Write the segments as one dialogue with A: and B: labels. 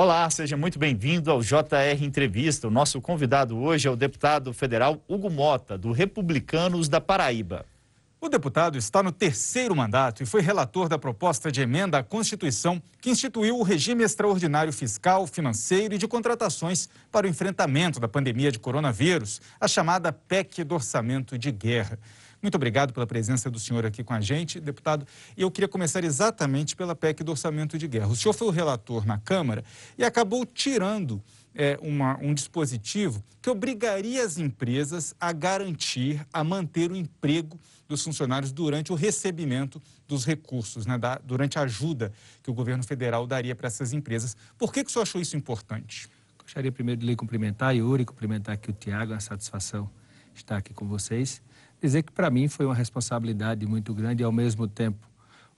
A: Olá, seja muito bem-vindo ao JR Entrevista. O nosso convidado hoje é o deputado federal Hugo Mota, do Republicanos da Paraíba.
B: O deputado está no terceiro mandato e foi relator da proposta de emenda à Constituição que instituiu o regime extraordinário fiscal, financeiro e de contratações para o enfrentamento da pandemia de coronavírus, a chamada PEC do Orçamento de Guerra. Muito obrigado pela presença do senhor aqui com a gente, deputado. E eu queria começar exatamente pela PEC do orçamento de guerra. O senhor foi o relator na Câmara e acabou tirando é, uma, um dispositivo que obrigaria as empresas a garantir, a manter o emprego dos funcionários durante o recebimento dos recursos, né, da, durante a ajuda que o governo federal daria para essas empresas. Por que, que o senhor achou isso importante?
C: Gostaria primeiro de lhe cumprimentar, Yuri, cumprimentar aqui o Tiago, é uma satisfação estar aqui com vocês dizer que para mim foi uma responsabilidade muito grande e ao mesmo tempo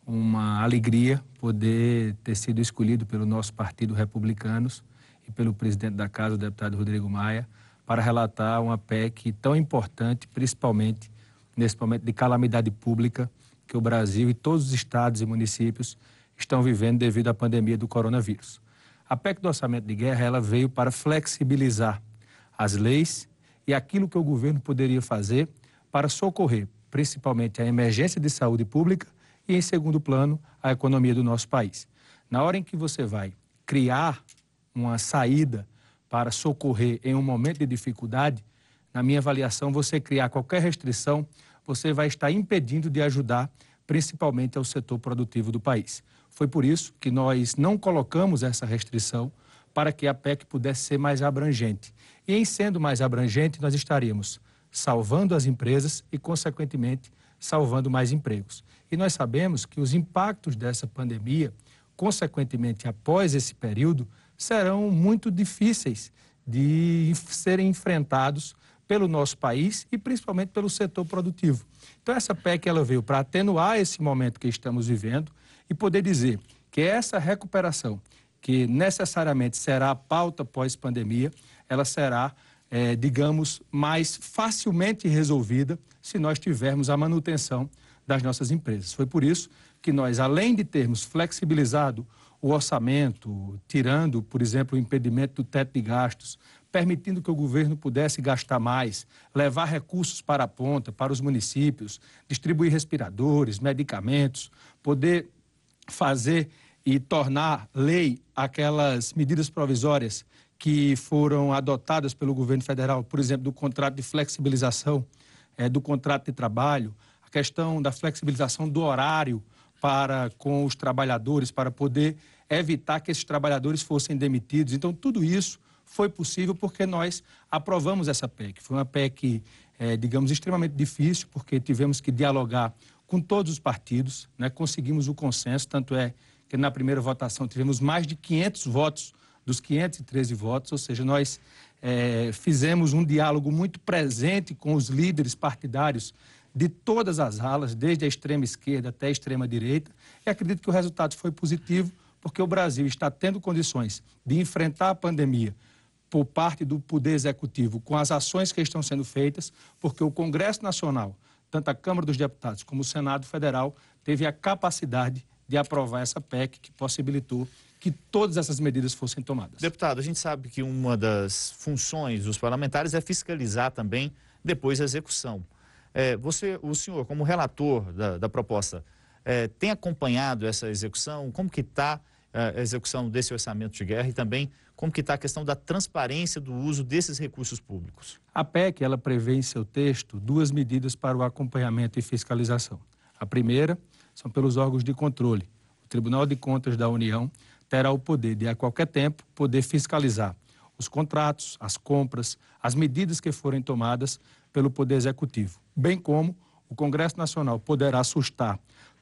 C: uma alegria poder ter sido escolhido pelo nosso partido Republicanos e pelo presidente da casa, o deputado Rodrigo Maia, para relatar uma PEC tão importante, principalmente nesse momento de calamidade pública que o Brasil e todos os estados e municípios estão vivendo devido à pandemia do coronavírus. A PEC do orçamento de guerra ela veio para flexibilizar as leis e aquilo que o governo poderia fazer para socorrer principalmente a emergência de saúde pública e, em segundo plano, a economia do nosso país. Na hora em que você vai criar uma saída para socorrer em um momento de dificuldade, na minha avaliação, você criar qualquer restrição, você vai estar impedindo de ajudar principalmente ao setor produtivo do país. Foi por isso que nós não colocamos essa restrição para que a PEC pudesse ser mais abrangente. E em sendo mais abrangente, nós estaríamos salvando as empresas e, consequentemente, salvando mais empregos. E nós sabemos que os impactos dessa pandemia, consequentemente, após esse período, serão muito difíceis de serem enfrentados pelo nosso país e principalmente pelo setor produtivo. Então essa PEC ela veio para atenuar esse momento que estamos vivendo e poder dizer que essa recuperação, que necessariamente será a pauta pós-pandemia, ela será é, digamos, mais facilmente resolvida se nós tivermos a manutenção das nossas empresas. Foi por isso que nós, além de termos flexibilizado o orçamento, tirando, por exemplo, o impedimento do teto de gastos, permitindo que o governo pudesse gastar mais, levar recursos para a ponta, para os municípios, distribuir respiradores, medicamentos, poder fazer e tornar lei aquelas medidas provisórias que foram adotadas pelo governo federal, por exemplo, do contrato de flexibilização é, do contrato de trabalho, a questão da flexibilização do horário para com os trabalhadores, para poder evitar que esses trabalhadores fossem demitidos. Então, tudo isso foi possível porque nós aprovamos essa PEC. Foi uma PEC, é, digamos, extremamente difícil, porque tivemos que dialogar com todos os partidos, né? conseguimos o consenso, tanto é que na primeira votação tivemos mais de 500 votos dos 513 votos, ou seja, nós é, fizemos um diálogo muito presente com os líderes partidários de todas as alas, desde a extrema esquerda até a extrema direita, e acredito que o resultado foi positivo, porque o Brasil está tendo condições de enfrentar a pandemia por parte do Poder Executivo com as ações que estão sendo feitas, porque o Congresso Nacional, tanto a Câmara dos Deputados como o Senado Federal, teve a capacidade de aprovar essa PEC que possibilitou que todas essas medidas fossem tomadas.
A: Deputado, a gente sabe que uma das funções dos parlamentares é fiscalizar também depois a execução. É, você, o senhor, como relator da, da proposta, é, tem acompanhado essa execução? Como que está é, a execução desse orçamento de guerra e também como que está a questão da transparência do uso desses recursos públicos?
C: A PEC, ela prevê em seu texto duas medidas para o acompanhamento e fiscalização. A primeira são pelos órgãos de controle. O Tribunal de Contas da União terá o poder de, a qualquer tempo, poder fiscalizar os contratos, as compras, as medidas que forem tomadas pelo Poder Executivo, bem como o Congresso Nacional poderá assustar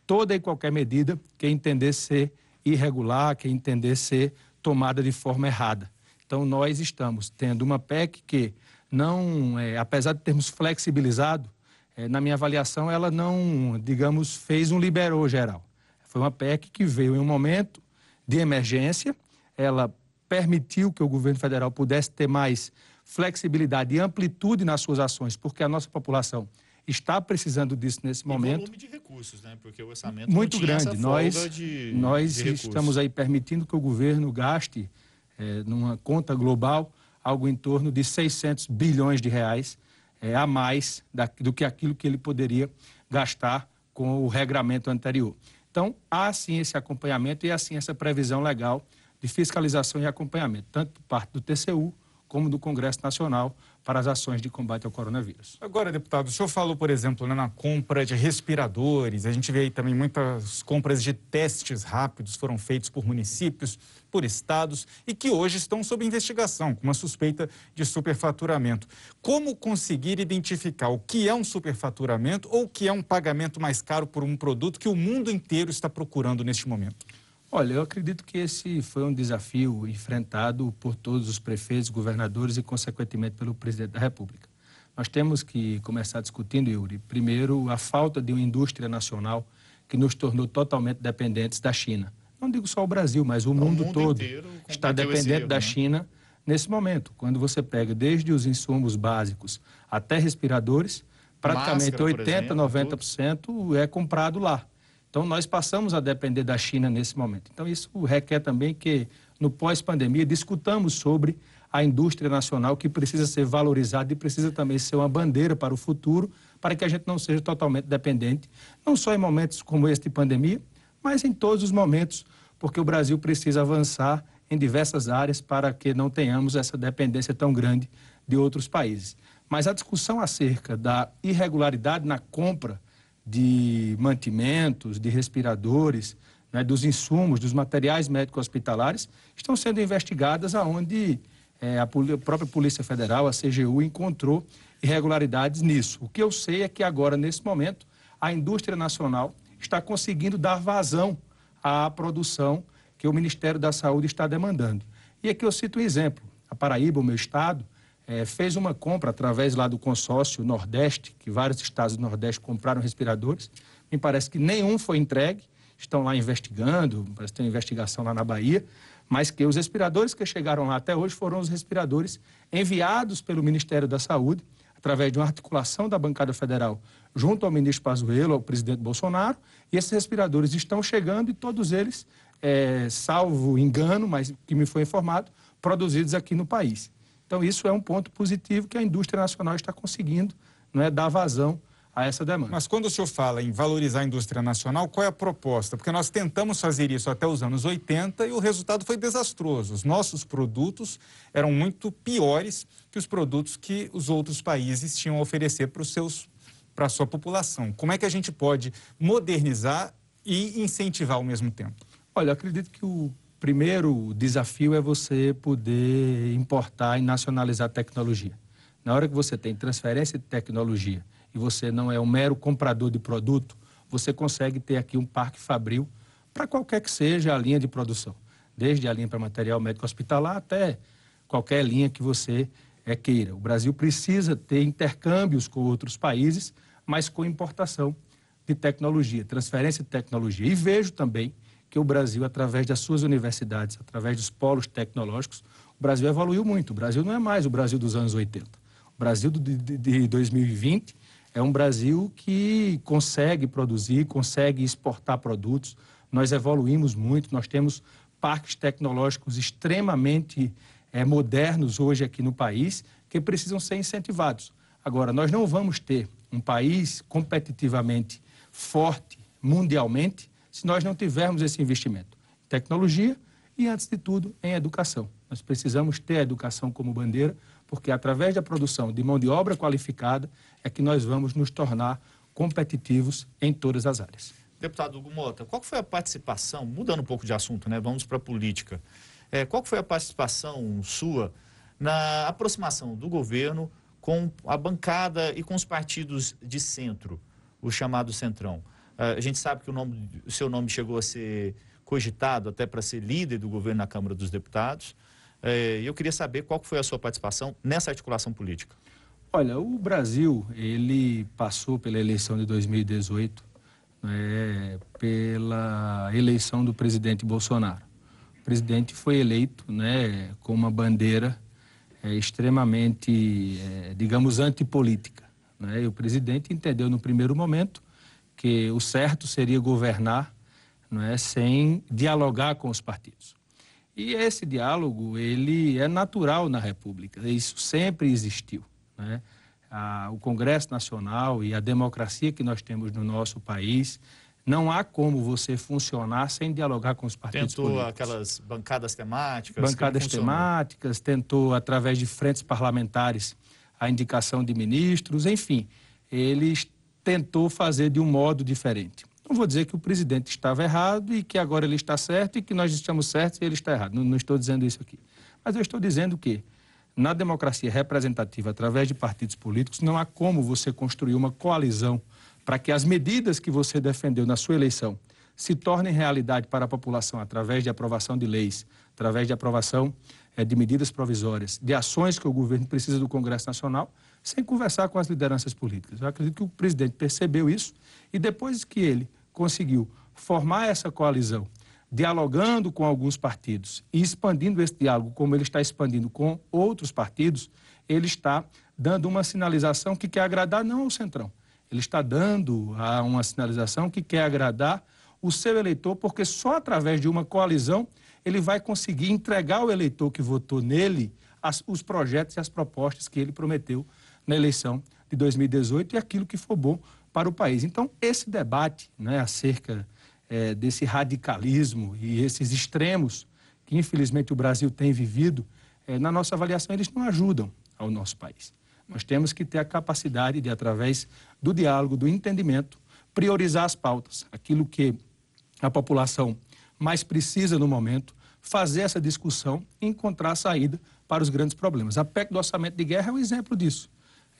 C: toda e qualquer medida que entender ser irregular, que entender ser tomada de forma errada. Então, nós estamos tendo uma PEC que não, é, apesar de termos flexibilizado, é, na minha avaliação, ela não, digamos, fez um liberou geral. Foi uma PEC que veio em um momento de emergência, ela permitiu que o governo federal pudesse ter mais flexibilidade e amplitude nas suas ações, porque a nossa população está precisando disso nesse e momento.
A: volume de recursos, né? Porque o orçamento
C: muito grande. nós de, nós de estamos aí permitindo que o governo gaste é, numa conta global, algo em torno de 600 bilhões de reais é, a mais da, do que aquilo que ele poderia gastar com o regramento anterior. Então, há sim esse acompanhamento e há sim essa previsão legal de fiscalização e acompanhamento, tanto por parte do TCU como do Congresso Nacional, para as ações de combate ao coronavírus.
B: Agora, deputado, o senhor falou, por exemplo, né, na compra de respiradores, a gente vê aí também muitas compras de testes rápidos foram feitos por municípios, por estados e que hoje estão sob investigação, com uma suspeita de superfaturamento. Como conseguir identificar o que é um superfaturamento ou o que é um pagamento mais caro por um produto que o mundo inteiro está procurando neste momento?
C: Olha, eu acredito que esse foi um desafio enfrentado por todos os prefeitos, governadores e, consequentemente, pelo presidente da República. Nós temos que começar discutindo, Yuri, primeiro, a falta de uma indústria nacional que nos tornou totalmente dependentes da China. Não digo só o Brasil, mas o, o mundo, mundo, todo está dependente erro, da né? China nesse momento. Quando você pega desde os insumos básicos até respiradores, praticamente Máscara, 80, exemplo, 90% tudo. é comprado lá. Então, nós passamos a depender da China nesse momento. Então, isso requer também que, no pós-pandemia, discutamos sobre a indústria nacional que precisa ser valorizada e precisa também ser uma bandeira para o futuro, para que a gente não seja totalmente dependente, não só em momentos como este de pandemia, mas em todos os momentos, porque o Brasil precisa avançar em diversas áreas para que não tenhamos essa dependência tão grande de outros países. Mas a discussão acerca da irregularidade na compra de mantimentos, de respiradores, né, dos insumos, dos materiais médicos hospitalares, estão sendo investigadas aonde é, a, a própria Polícia Federal, a CGU, encontrou irregularidades nisso. O que eu sei é que agora, nesse momento, a indústria nacional está conseguindo dar vazão à produção que o Ministério da Saúde está demandando. E aqui eu cito um exemplo. A Paraíba, o meu estado, é, fez uma compra através lá do consórcio Nordeste, que vários estados do Nordeste compraram respiradores. Me parece que nenhum foi entregue, estão lá investigando, parece que tem uma investigação lá na Bahia, mas que os respiradores que chegaram lá até hoje foram os respiradores enviados pelo Ministério da Saúde, através de uma articulação da bancada federal, junto ao ministro Pazuello, ao presidente Bolsonaro, e esses respiradores estão chegando e todos eles, é, salvo engano, mas que me foi informado, produzidos aqui no país. Então, isso é um ponto positivo que a indústria nacional está conseguindo não é, dar vazão a essa demanda.
B: Mas quando o senhor fala em valorizar a indústria nacional, qual é a proposta? Porque nós tentamos fazer isso até os anos 80 e o resultado foi desastroso. Os nossos produtos eram muito piores que os produtos que os outros países tinham a oferecer para os seus para a sua população. Como é que a gente pode modernizar e incentivar ao mesmo tempo?
C: Olha, acredito que o primeiro desafio é você poder importar e nacionalizar tecnologia. Na hora que você tem transferência de tecnologia e você não é um mero comprador de produto, você consegue ter aqui um parque fabril para qualquer que seja a linha de produção, desde a linha para material médico hospitalar até qualquer linha que você é, queira. O Brasil precisa ter intercâmbios com outros países, mas com importação de tecnologia, transferência de tecnologia. E vejo também que o Brasil, através das suas universidades, através dos polos tecnológicos, o Brasil evoluiu muito. O Brasil não é mais o Brasil dos anos 80. O Brasil de, de 2020 é um Brasil que consegue produzir, consegue exportar produtos. Nós evoluímos muito, nós temos parques tecnológicos extremamente é, modernos hoje aqui no país que precisam ser incentivados. Agora, nós não vamos ter um país competitivamente forte mundialmente se nós não tivermos esse investimento em tecnologia e, antes de tudo, em educação. Nós precisamos ter a educação como bandeira, porque através da produção de mão de obra qualificada é que nós vamos nos tornar competitivos em todas as áreas.
A: Deputado Hugo Mota, qual foi a participação, mudando um pouco de assunto, né? vamos para a política, é, qual foi a participação sua na aproximação do governo com a bancada e com os partidos de centro, o chamado Centrão? Ah, a gente sabe que o, nome, o seu nome chegou a ser cogitado até para ser líder do governo na Câmara dos Deputados. E eu queria saber qual foi a sua participação nessa articulação política.
C: Olha, o Brasil, ele passou pela eleição de 2018, né, pela eleição do presidente Bolsonaro. O presidente foi eleito né, com uma bandeira é, extremamente, é, digamos, antipolítica. Né? E o presidente entendeu no primeiro momento que o certo seria governar não é, sem dialogar com os partidos. E esse diálogo, ele é natural na República, isso sempre existiu. Né? A, o Congresso Nacional e a democracia que nós temos no nosso país, não há como você funcionar sem dialogar com os partidos
A: tentou
C: políticos.
A: Tentou aquelas bancadas temáticas?
C: Bancadas temáticas, tentou, através de frentes parlamentares, a indicação de ministros, enfim, eles tentou fazer de um modo diferente. Não vou dizer que o presidente estava errado e que agora ele está certo e que nós estamos certos e ele está errado. Não, não estou dizendo isso aqui. Mas eu estou dizendo que, na democracia representativa, através de partidos políticos, não há como você construir uma coalizão para que as medidas que você defendeu na sua eleição se tornem realidade para a população através de aprovação de leis, através de aprovação é, de medidas provisórias, de ações que o governo precisa do Congresso Nacional, sem conversar com as lideranças políticas. Eu acredito que o presidente percebeu isso e depois que ele conseguiu formar essa coalizão, dialogando com alguns partidos e expandindo esse diálogo, como ele está expandindo com outros partidos, ele está dando uma sinalização que quer agradar não ao Centrão. Ele está dando uma sinalização que quer agradar o seu eleitor, porque só através de uma coalizão ele vai conseguir entregar ao eleitor que votou nele as, os projetos e as propostas que ele prometeu na eleição de 2018 e aquilo que for bom para o país. Então, esse debate né, acerca é, desse radicalismo e esses extremos que, infelizmente, o Brasil tem vivido, é, na nossa avaliação, eles não ajudam ao nosso país. Nós temos que ter a capacidade de, através do diálogo, do entendimento, priorizar as pautas, aquilo que a população mais precisa no momento, fazer essa discussão e encontrar saída para os grandes problemas. A PEC do orçamento de guerra é um exemplo disso.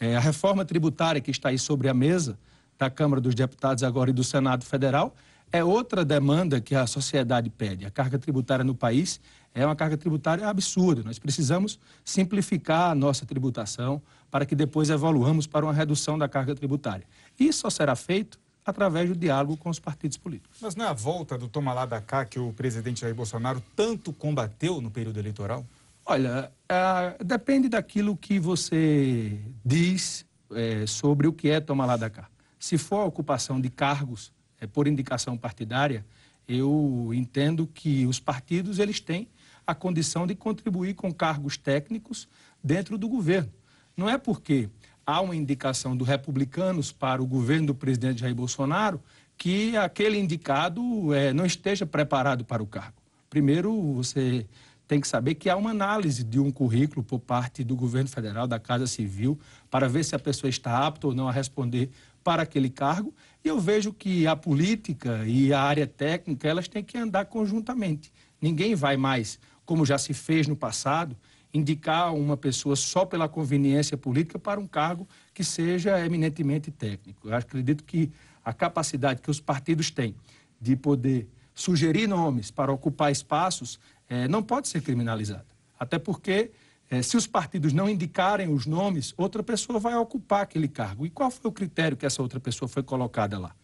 C: É, a reforma tributária que está aí sobre a mesa da Câmara dos Deputados agora e do Senado Federal, é outra demanda que a sociedade pede. A carga tributária no país é uma carga tributária absurda. Nós precisamos simplificar a nossa tributação para que depois evoluamos para uma redução da carga tributária. Isso só será feito através do diálogo com os partidos políticos.
B: Mas não é a volta do toma lá da cá que o presidente Jair Bolsonaro tanto combateu no período eleitoral?
C: Olha, é, depende daquilo que você diz é, sobre o que é tomar lá da cá. Se for ocupação de cargos é, por indicação partidária, eu entendo que os partidos eles têm a condição de contribuir com cargos técnicos dentro do governo. Não é porque há uma indicação do republicanos para o governo do presidente Jair Bolsonaro que aquele indicado é, não esteja preparado para o cargo. Primeiro, você tem que saber que há uma análise de um currículo por parte do governo federal, da Casa Civil, para ver se a pessoa está apta ou não a responder para aquele cargo. E eu vejo que a política e a área técnica, elas têm que andar conjuntamente. Ninguém vai mais, como já se fez no passado, indicar uma pessoa só pela conveniência política para um cargo que seja eminentemente técnico. Eu acredito que a capacidade que os partidos têm de poder sugerir nomes para ocupar espaços é, não pode ser criminalizada. Até porque é, se os partidos não indicarem os nomes, outra pessoa vai ocupar aquele cargo. E qual foi o critério que essa outra pessoa foi colocada lá?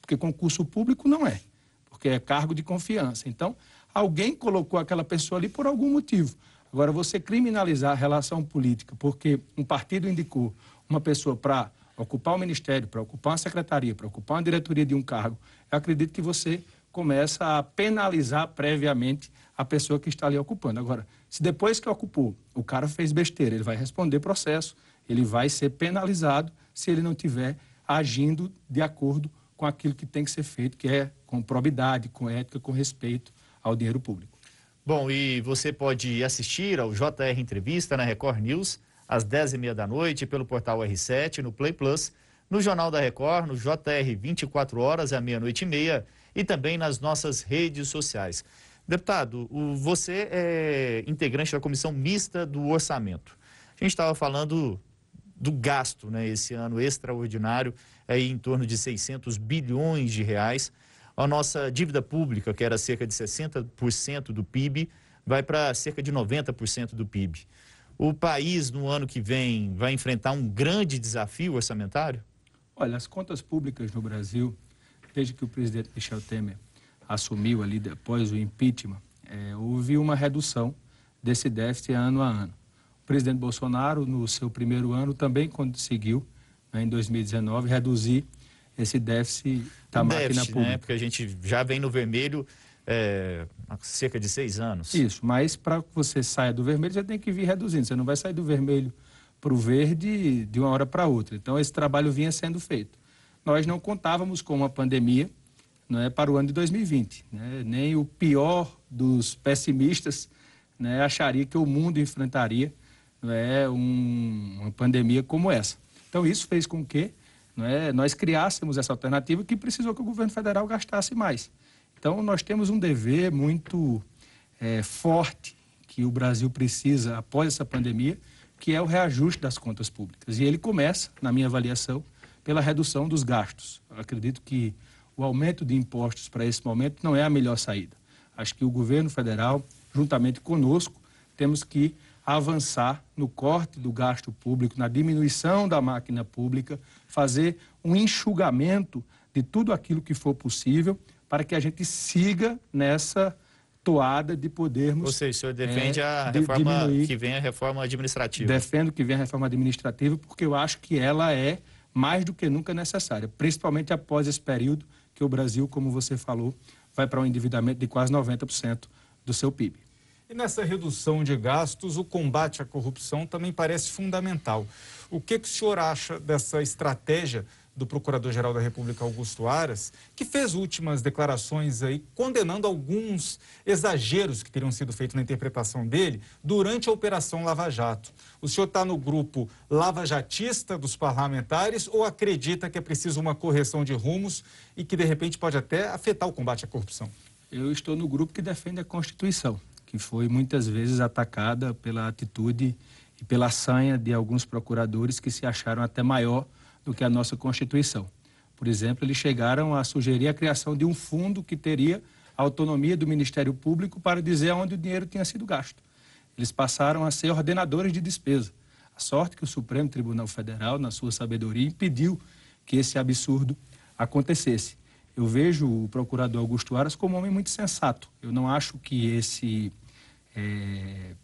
C: Porque concurso público não é, porque é cargo de confiança. Então, alguém colocou aquela pessoa ali por algum motivo. Agora, você criminalizar a relação política porque um partido indicou uma pessoa para ocupar o ministério, para ocupar uma secretaria, para ocupar uma diretoria de um cargo, eu acredito que você começa a penalizar previamente a pessoa que está ali ocupando. Agora, se depois que ocupou, o cara fez besteira, ele vai responder processo, ele vai ser penalizado se ele não tiver agindo de acordo com aquilo que tem que ser feito, que é com probidade, com ética, com respeito ao dinheiro público.
A: Bom, e você pode assistir ao JR Entrevista na Record News às 10h30 da noite pelo portal R7, no Play Plus, no Jornal da Record, no JR 24 horas à meia-noite e meia e também nas nossas redes sociais. Deputado, você é integrante da comissão mista do orçamento. A gente estava falando do gasto, né, esse ano extraordinário, aí em torno de 600 bilhões de reais. A nossa dívida pública, que era cerca de 60% do PIB, vai para cerca de 90% do PIB. O país, no ano que vem, vai enfrentar um grande desafio orçamentário?
C: Olha, as contas públicas no Brasil, desde que o presidente Michel Temer assumiu ali depois o impeachment, é, houve uma redução desse déficit ano a ano. O presidente Bolsonaro, no seu primeiro ano, também conseguiu, né, em 2019, reduzir esse déficit da
A: o
C: máquina
A: déficit,
C: pública.
A: Né? Porque a gente já vem no vermelho é, há cerca de seis anos.
C: Isso, mas para que você saia do vermelho, você tem que vir reduzindo. Você não vai sair do vermelho para o verde de uma hora para outra. Então, esse trabalho vinha sendo feito. Nós não contávamos com uma pandemia não é, para o ano de 2020. Né? Nem o pior dos pessimistas né, acharia que o mundo enfrentaria não é, um, uma pandemia como essa. Então, isso fez com que não é, nós criássemos essa alternativa que precisou que o governo federal gastasse mais. Então, nós temos um dever muito é, forte que o Brasil precisa após essa pandemia, que é o reajuste das contas públicas. E ele começa, na minha avaliação, pela redução dos gastos. Eu acredito que o aumento de impostos para esse momento não é a melhor saída. Acho que o governo federal, juntamente conosco, temos que avançar no corte do gasto público, na diminuição da máquina pública, fazer um enxugamento de tudo aquilo que for possível para que a gente siga nessa toada de podermos.
A: Ou seja, o senhor defende é, a reforma diminuir, que vem a reforma administrativa.
C: Defendo que vem a reforma administrativa, porque eu acho que ela é mais do que nunca necessária, principalmente após esse período que o Brasil, como você falou, vai para um endividamento de quase 90% do seu PIB.
B: E nessa redução de gastos, o combate à corrupção também parece fundamental. O que, que o senhor acha dessa estratégia do Procurador-Geral da República, Augusto Aras, que fez últimas declarações aí condenando alguns exageros que teriam sido feitos na interpretação dele durante a Operação Lava Jato. O senhor está no grupo lavajatista dos parlamentares ou acredita que é preciso uma correção de rumos e que, de repente, pode até afetar o combate à corrupção?
C: Eu estou no grupo que defende a Constituição, que foi muitas vezes atacada pela atitude e pela sanha de alguns procuradores que se acharam até maior do que a nossa Constituição. Por exemplo, eles chegaram a sugerir a criação de um fundo que teria a autonomia do Ministério Público para dizer onde o dinheiro tinha sido gasto. Eles passaram a ser ordenadores de despesa. A sorte que o Supremo Tribunal Federal, na sua sabedoria, impediu que esse absurdo acontecesse. Eu vejo o procurador Augusto Aras como um homem muito sensato. Eu não acho que esse, é,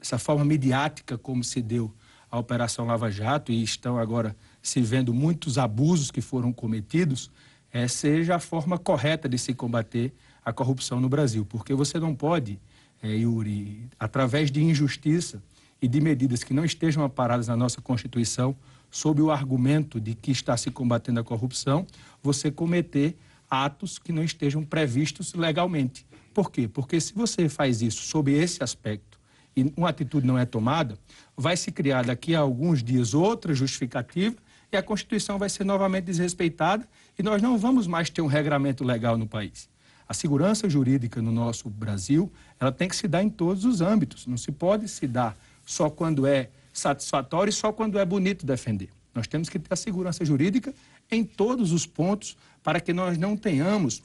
C: essa forma midiática como se deu a Operação Lava Jato, e estão agora se vendo muitos abusos que foram cometidos, é, seja a forma correta de se combater a corrupção no Brasil. Porque você não pode, é, Yuri, através de injustiça e de medidas que não estejam aparadas na nossa Constituição, sob o argumento de que está se combatendo a corrupção, você cometer atos que não estejam previstos legalmente. Por quê? Porque se você faz isso sob esse aspecto e uma atitude não é tomada, vai se criar daqui a alguns dias outra justificativa a Constituição vai ser novamente desrespeitada e nós não vamos mais ter um regramento legal no país. A segurança jurídica no nosso Brasil, ela tem que se dar em todos os âmbitos. Não se pode se dar só quando é satisfatório e só quando é bonito defender. Nós temos que ter a segurança jurídica em todos os pontos para que nós não tenhamos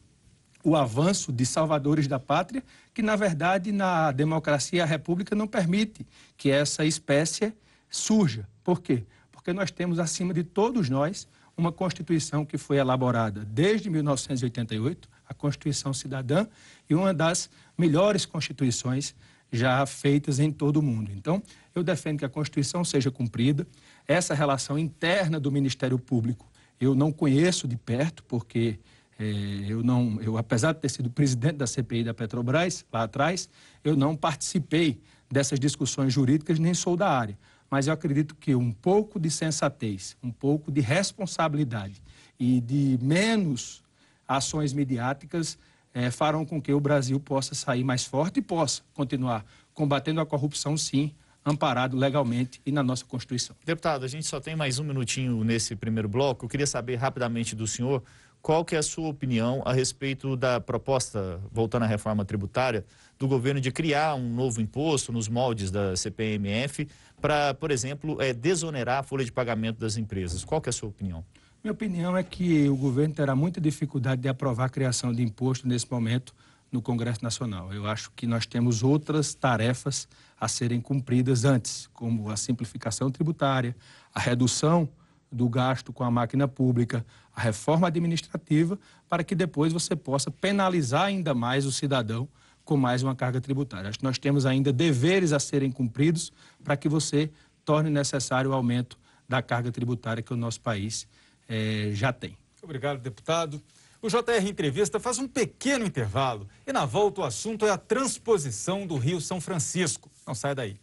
C: o avanço de salvadores da pátria, que na verdade na democracia a república não permite que essa espécie surja. Por quê? Porque nós temos acima de todos nós uma Constituição que foi elaborada desde 1988, a Constituição Cidadã, e uma das melhores constituições já feitas em todo o mundo. Então, eu defendo que a Constituição seja cumprida. Essa relação interna do Ministério Público eu não conheço de perto, porque é, eu não, eu apesar de ter sido presidente da CPI da Petrobras lá atrás, eu não participei dessas discussões jurídicas nem sou da área mas eu acredito que um pouco de sensatez, um pouco de responsabilidade e de menos ações midiáticas é, farão com que o Brasil possa sair mais forte e possa continuar combatendo a corrupção, sim, amparado legalmente e na nossa Constituição.
A: Deputado, a gente só tem mais um minutinho nesse primeiro bloco. Eu queria saber rapidamente do senhor qual que é a sua opinião a respeito da proposta, voltando à reforma tributária, do governo de criar um novo imposto nos moldes da CPMF para, por exemplo, é, desonerar a folha de pagamento das empresas. Qual que é a sua opinião?
C: Minha opinião é que o governo terá muita dificuldade de aprovar a criação de imposto nesse momento no Congresso Nacional. Eu acho que nós temos outras tarefas a serem cumpridas antes, como a simplificação tributária, a redução do gasto com a máquina pública, a reforma administrativa, para que depois você possa penalizar ainda mais o cidadão com mais uma carga tributária. Acho que nós temos ainda deveres a serem cumpridos para que você torne necessário o aumento da carga tributária que o nosso país eh, já tem.
B: Obrigado, deputado. O JR Entrevista faz um pequeno intervalo e na volta o assunto é a transposição do Rio São Francisco. Não sai daí.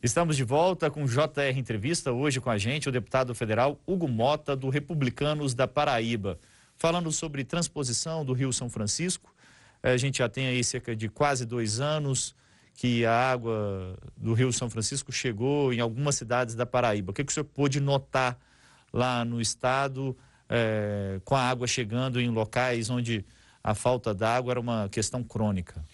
A: Estamos de volta com JR Entrevista, hoje com a gente o deputado federal Hugo Mota, do Republicanos da Paraíba, falando sobre transposição do Rio São Francisco. A gente já tem aí cerca de quase dois anos que a água do Rio São Francisco chegou em algumas cidades da Paraíba. O que, que o senhor pôde notar lá no estado é, com a água chegando em locais onde a falta d'água era uma questão crônica?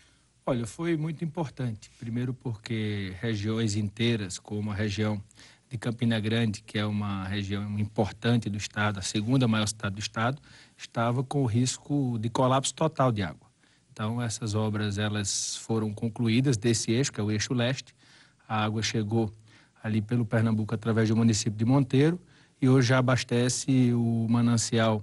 C: Olha, foi muito importante. Primeiro porque regiões inteiras, como a região de Campina Grande, que é uma região importante do estado, a segunda maior cidade do estado, estava com o risco de colapso total de água. Então, essas obras elas foram concluídas desse eixo, que é o eixo leste. A água chegou ali pelo Pernambuco através do município de Monteiro e hoje já abastece o manancial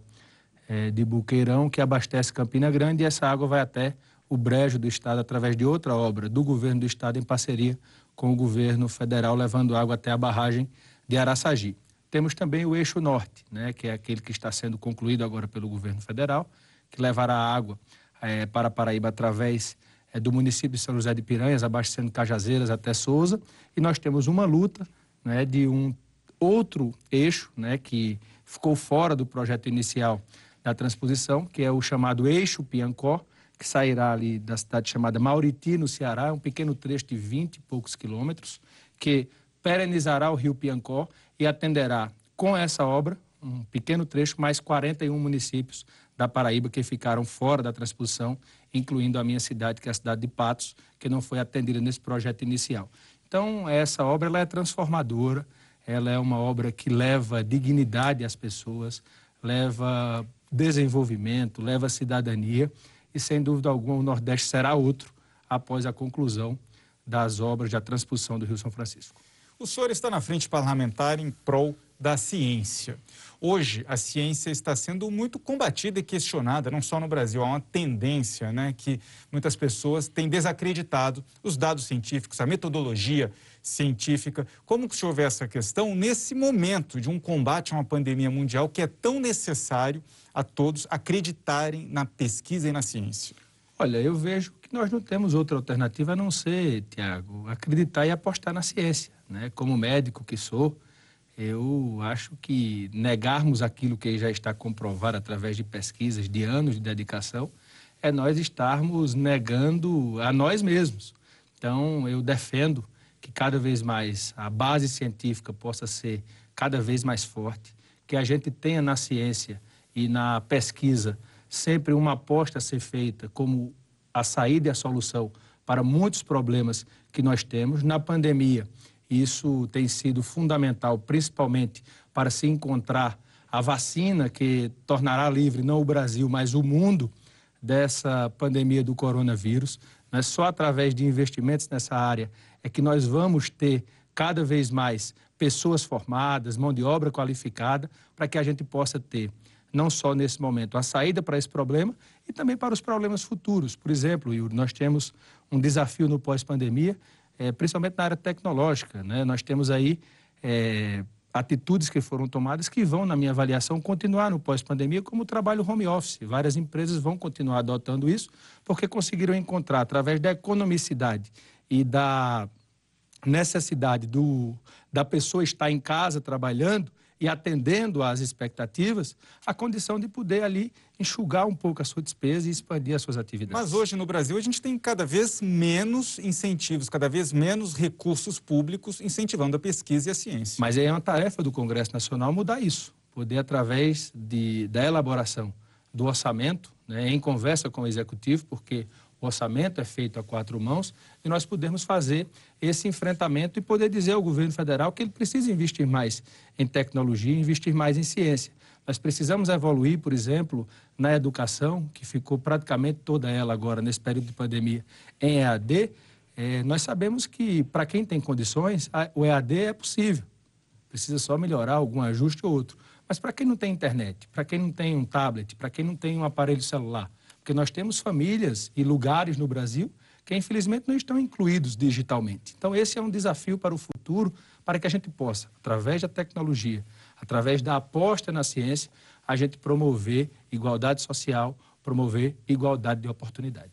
C: é, de Buqueirão, que abastece Campina Grande, e essa água vai até o brejo do Estado através de outra obra do governo do Estado em parceria com o governo federal, levando água até a barragem de Araçagi. Temos também o eixo norte, né, que é aquele que está sendo concluído agora pelo governo federal, que levará água é, para Paraíba através é, do município de São José de Piranhas, abastecendo Cajazeiras até Souza. E nós temos uma luta né, de um outro eixo né, que ficou fora do projeto inicial da transposição, que é o chamado eixo Piancó, que sairá ali da cidade chamada Mauriti, no Ceará, é um pequeno trecho de 20 e poucos quilômetros, que perenizará o rio Piancó e atenderá com essa obra, um pequeno trecho, mais 41 municípios da Paraíba que ficaram fora da transposição, incluindo a minha cidade, que é a cidade de Patos, que não foi atendida nesse projeto inicial. Então, essa obra ela é transformadora, ela é uma obra que leva dignidade às pessoas, leva desenvolvimento, leva cidadania e, sem dúvida alguma, o Nordeste será outro após a conclusão das obras da transposição do Rio São Francisco.
B: O senhor está na frente parlamentar em prol da ciência. Hoje, a ciência está sendo muito combatida e questionada, não só no Brasil. Há uma tendência né, que muitas pessoas têm desacreditado os dados científicos, a metodologia científica. Como que o senhor vê essa questão nesse momento de um combate a uma pandemia mundial que é tão necessário a todos acreditarem na pesquisa e na ciência?
C: Olha, eu vejo que nós não temos outra alternativa a não ser, Tiago, acreditar e apostar na ciência. Né? Como médico que sou, eu acho que negarmos aquilo que já está comprovado através de pesquisas, de anos de dedicação, é nós estarmos negando a nós mesmos. Então, eu defendo que cada vez mais a base científica possa ser cada vez mais forte, que a gente tenha na ciência e na pesquisa sempre uma aposta a ser feita como a saída e a solução para muitos problemas que nós temos. Na pandemia, isso tem sido fundamental, principalmente para se encontrar a vacina que tornará livre não o Brasil, mas o mundo dessa pandemia do coronavírus. Não é só através de investimentos nessa área é que nós vamos ter cada vez mais pessoas formadas, mão de obra qualificada, para que a gente possa ter, não só nesse momento, a saída para esse problema e também para os problemas futuros. Por exemplo, Yuri, nós temos um desafio no pós-pandemia, é, principalmente na área tecnológica. Né? Nós temos aí é, atitudes que foram tomadas que vão, na minha avaliação, continuar no pós-pandemia, como o trabalho home office. Várias empresas vão continuar adotando isso, porque conseguiram encontrar, através da economicidade e da necessidade do, da pessoa estar em casa trabalhando e atendendo às expectativas, a condição de poder ali enxugar um pouco a sua despesa e expandir as suas atividades.
B: Mas hoje no Brasil a gente tem cada vez menos incentivos, cada vez menos recursos públicos incentivando a pesquisa e a ciência.
C: Mas é uma tarefa do Congresso Nacional mudar isso, poder através de, da elaboração do orçamento, né, em conversa com o executivo, porque o orçamento é feito a quatro mãos e nós podemos fazer esse enfrentamento e poder dizer ao governo federal que ele precisa investir mais em tecnologia, investir mais em ciência. Nós precisamos evoluir, por exemplo, na educação, que ficou praticamente toda ela agora, nesse período de pandemia, em EAD. É, nós sabemos que, para quem tem condições, a, o EAD é possível. Precisa só melhorar algum ajuste ou outro. Mas para quem não tem internet, para quem não tem um tablet, para quem não tem um aparelho celular, porque nós temos famílias e lugares no Brasil que, infelizmente, não estão incluídos digitalmente. Então, esse é um desafio para o futuro, para que a gente possa, através da tecnologia, através da aposta na ciência, a gente promover igualdade social, promover igualdade de oportunidade.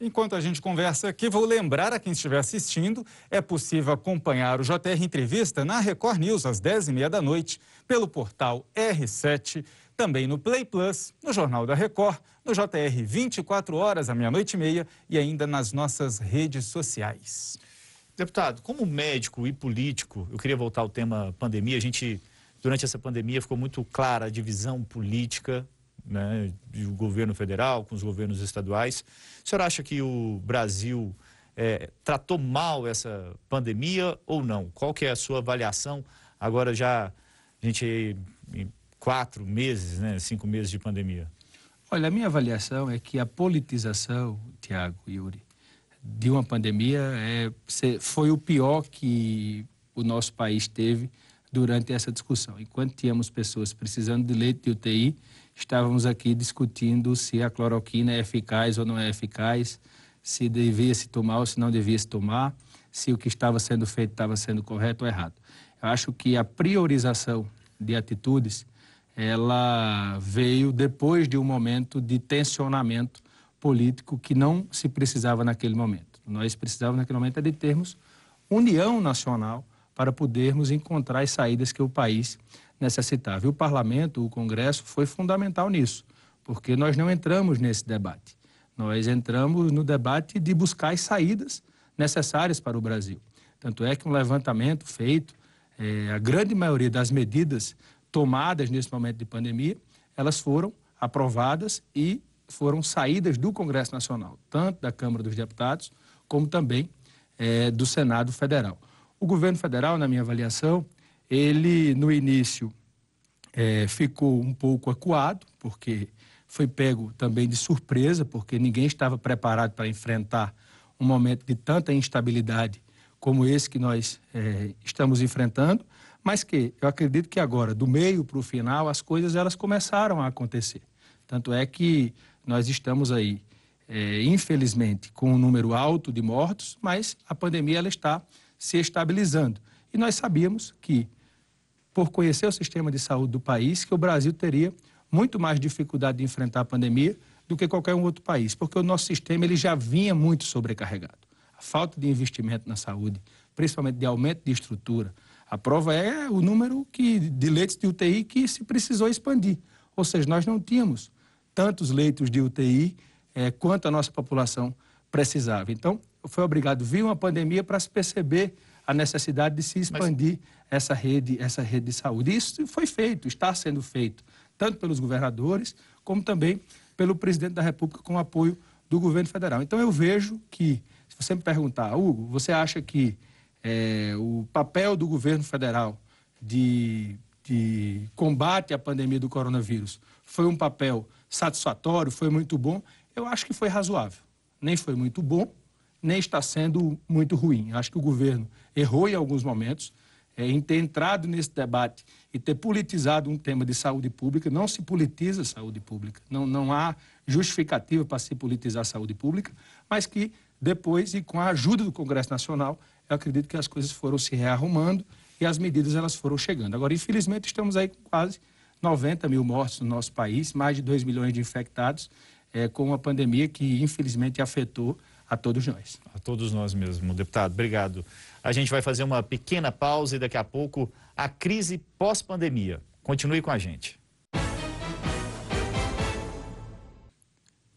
B: Enquanto a gente conversa aqui, vou lembrar a quem estiver assistindo, é possível acompanhar o JR Entrevista na Record News às 10h30 da noite, pelo portal R7, também no Play Plus, no Jornal da Record, no JR 24 horas à meia-noite e meia e ainda nas nossas redes sociais.
A: Deputado, como médico e político, eu queria voltar ao tema pandemia. A gente, durante essa pandemia, ficou muito clara a divisão política né, do governo federal com os governos estaduais. O senhor acha que o Brasil é, tratou mal essa pandemia ou não? Qual que é a sua avaliação? Agora já a gente quatro meses, né, cinco meses de pandemia.
C: Olha, a minha avaliação é que a politização, Tiago e Yuri, de uma pandemia é, foi o pior que o nosso país teve durante essa discussão. Enquanto tínhamos pessoas precisando de leite de UTI, estávamos aqui discutindo se a cloroquina é eficaz ou não é eficaz, se devia se tomar ou se não devia se tomar, se o que estava sendo feito estava sendo correto ou errado. Eu acho que a priorização de atitudes ela veio depois de um momento de tensionamento político que não se precisava naquele momento. Nós precisávamos naquele momento é de termos união nacional para podermos encontrar as saídas que o país necessitava. E o parlamento, o Congresso, foi fundamental nisso, porque nós não entramos nesse debate. Nós entramos no debate de buscar as saídas necessárias para o Brasil. Tanto é que um levantamento feito, é, a grande maioria das medidas tomadas nesse momento de pandemia, elas foram aprovadas e foram saídas do Congresso Nacional, tanto da Câmara dos Deputados, como também é, do Senado Federal. O governo federal, na minha avaliação, ele, no início, é, ficou um pouco acuado, porque foi pego também de surpresa, porque ninguém estava preparado para enfrentar um momento de tanta instabilidade como esse que nós é, estamos enfrentando, mas que eu acredito que agora, do meio para o final, as coisas elas começaram a acontecer. Tanto é que nós estamos aí, é, infelizmente, com um número alto de mortos, mas a pandemia ela está se estabilizando. E nós sabíamos que por conhecer o sistema de saúde do país, que o Brasil teria muito mais dificuldade de enfrentar a pandemia do que qualquer um outro país, porque o nosso sistema ele já vinha muito sobrecarregado. A falta de investimento na saúde, principalmente de aumento de estrutura, a prova é o número que, de leitos de UTI que se precisou expandir. Ou seja, nós não tínhamos tantos leitos de UTI é, quanto a nossa população precisava. Então, foi obrigado, vir uma pandemia para se perceber a necessidade de se expandir Mas... essa rede, essa rede de saúde. Isso foi feito, está sendo feito, tanto pelos governadores, como também pelo presidente da República com apoio do governo federal. Então eu vejo que, se você me perguntar, Hugo, você acha que é, o papel do governo federal de, de combate à pandemia do coronavírus foi um papel satisfatório, foi muito bom? Eu acho que foi razoável. Nem foi muito bom, nem está sendo muito ruim. Acho que o governo errou em alguns momentos é, em ter entrado nesse debate e ter politizado um tema de saúde pública. Não se politiza a saúde pública, não, não há justificativa para se politizar a saúde pública, mas que depois, e com a ajuda do Congresso Nacional, eu acredito que as coisas foram se rearrumando e as medidas elas foram chegando. Agora, infelizmente, estamos aí com quase 90 mil mortos no nosso país, mais de 2 milhões de infectados, é, com uma pandemia que, infelizmente, afetou a todos nós.
A: A todos nós mesmo, deputado. Obrigado. A gente vai fazer uma pequena pausa e daqui a pouco a crise pós-pandemia. Continue com a gente.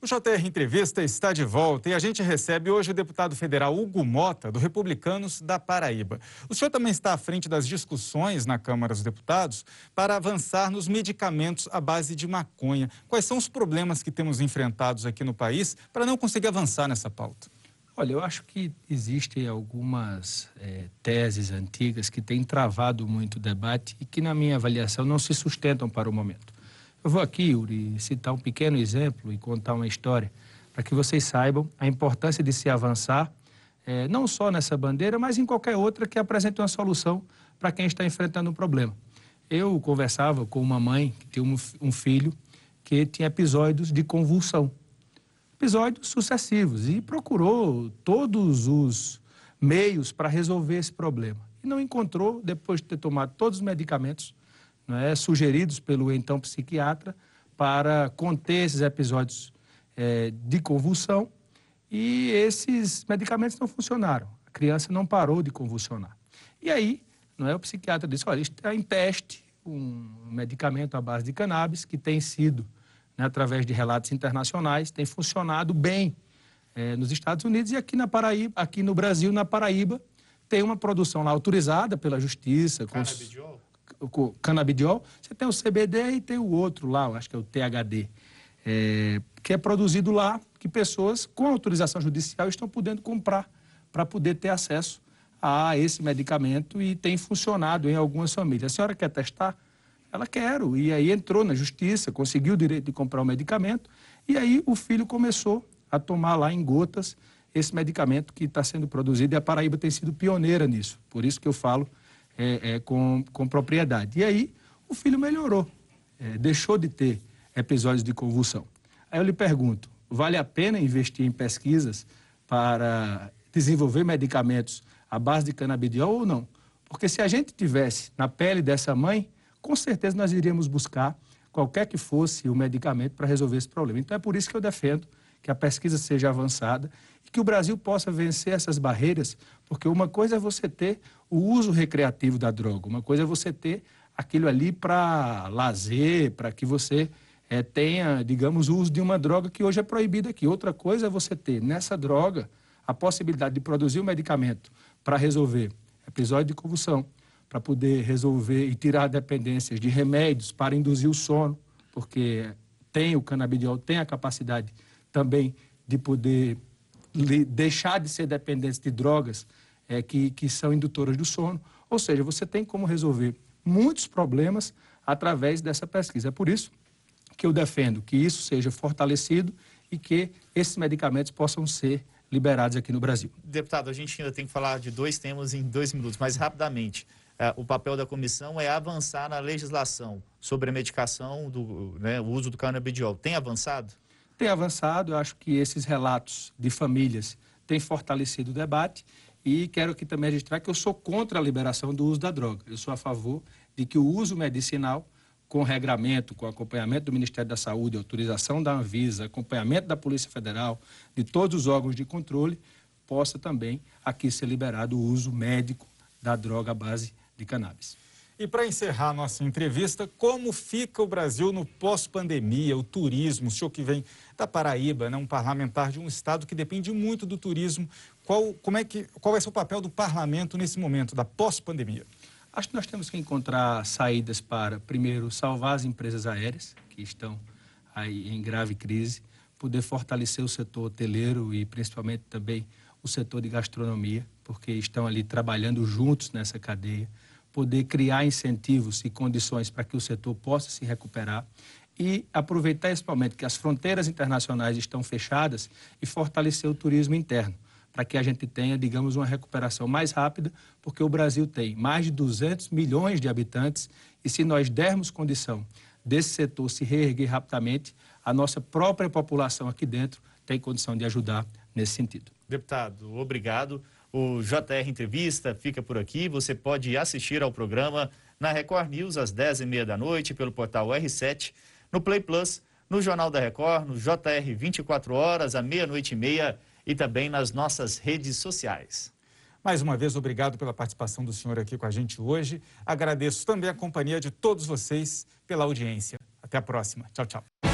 B: O JR Entrevista está de volta e a gente recebe hoje o deputado federal Hugo Mota, do Republicanos da Paraíba. O senhor também está à frente das discussões na Câmara dos Deputados para avançar nos medicamentos à base de maconha. Quais são os problemas que temos enfrentados aqui no país para não conseguir avançar nessa pauta?
C: Olha, eu acho que existem algumas é, teses antigas que têm travado muito o debate e que, na minha avaliação, não se sustentam para o momento. Eu vou aqui, Yuri, citar um pequeno exemplo e contar uma história para que vocês saibam a importância de se avançar, é, não só nessa bandeira, mas em qualquer outra que apresente uma solução para quem está enfrentando um problema. Eu conversava com uma mãe que tinha um, um filho que tinha episódios de convulsão, episódios sucessivos, e procurou todos os meios para resolver esse problema. E não encontrou, depois de ter tomado todos os medicamentos, não é, sugeridos pelo então psiquiatra para conter esses episódios é, de convulsão e esses medicamentos não funcionaram. A criança não parou de convulsionar. E aí, não é, o psiquiatra disse, olha, está em teste um medicamento à base de cannabis que tem sido, né, através de relatos internacionais, tem funcionado bem é, nos Estados Unidos e aqui na Paraíba, aqui no Brasil, na Paraíba, tem uma produção lá autorizada pela justiça.
A: Canabidiol?
C: Com canabidiol. Você tem o CBD e tem o outro lá, acho que é o THD, é, que é produzido lá, que pessoas com autorização judicial estão podendo comprar para poder ter acesso a esse medicamento e tem funcionado em algumas famílias. A senhora quer testar? Ela quer. E aí entrou na justiça, conseguiu o direito de comprar o medicamento e aí o filho começou a tomar lá em gotas esse medicamento que está sendo produzido e a Paraíba tem sido pioneira nisso. Por isso que eu falo é, é, com, com propriedade. E aí o filho melhorou, é, deixou de ter episódios de convulsão. Aí eu lhe pergunto, vale a pena investir em pesquisas para desenvolver medicamentos à base de canabidiol ou não? Porque se a gente tivesse na pele dessa mãe, com certeza nós iríamos buscar qualquer que fosse o medicamento para resolver esse problema. Então é por isso que eu defendo que a pesquisa seja avançada e que o Brasil possa vencer essas barreiras, porque uma coisa é você ter o uso recreativo da droga, uma coisa é você ter aquilo ali para lazer, para que você é, tenha, digamos, o uso de uma droga que hoje é proibida aqui. Outra coisa é você ter nessa droga a possibilidade de produzir um medicamento para resolver episódio de convulsão, para poder resolver e tirar dependências de remédios para induzir o sono, porque tem o canabidiol, tem a capacidade também de poder deixar de ser dependente de drogas é, que, que são indutoras do sono. Ou seja, você tem como resolver muitos problemas através dessa pesquisa. É por isso que eu defendo que isso seja fortalecido e que esses medicamentos possam ser liberados aqui no Brasil.
A: Deputado, a gente ainda tem que falar de dois temas em dois minutos, mas rapidamente. É, o papel da comissão é avançar na legislação sobre a medicação, do né, o uso do canabidiol. Tem avançado?
C: tem avançado. Eu acho que esses relatos de famílias têm fortalecido o debate e quero aqui também registrar que eu sou contra a liberação do uso da droga. Eu sou a favor de que o uso medicinal, com regramento, com acompanhamento do Ministério da Saúde, autorização da Anvisa, acompanhamento da Polícia Federal, de todos os órgãos de controle, possa também aqui ser liberado o uso médico da droga à base de cannabis.
B: E para encerrar nossa entrevista, como fica o Brasil no pós-pandemia, o turismo, o senhor que vem da Paraíba, né, um parlamentar de um estado que depende muito do turismo, qual, como é que, qual vai ser o papel do parlamento nesse momento da pós-pandemia?
C: Acho que nós temos que encontrar saídas para, primeiro, salvar as empresas aéreas, que estão aí em grave crise, poder fortalecer o setor hoteleiro e principalmente também o setor de gastronomia, porque estão ali trabalhando juntos nessa cadeia poder criar incentivos e condições para que o setor possa se recuperar e aproveitar esse momento que as fronteiras internacionais estão fechadas e fortalecer o turismo interno, para que a gente tenha, digamos, uma recuperação mais rápida, porque o Brasil tem mais de 200 milhões de habitantes e se nós dermos condição desse setor se reerguer rapidamente, a nossa própria população aqui dentro tem condição de ajudar nesse sentido.
A: Deputado, obrigado. O JR Entrevista fica por aqui. Você pode assistir ao programa na Record News às 10h30 da noite, pelo portal R7, no Play Plus, no Jornal da Record, no JR 24 horas, à meia-noite e meia e também nas nossas redes sociais.
B: Mais uma vez, obrigado pela participação do senhor aqui com a gente hoje. Agradeço também a companhia de todos vocês pela audiência. Até a próxima. Tchau, tchau.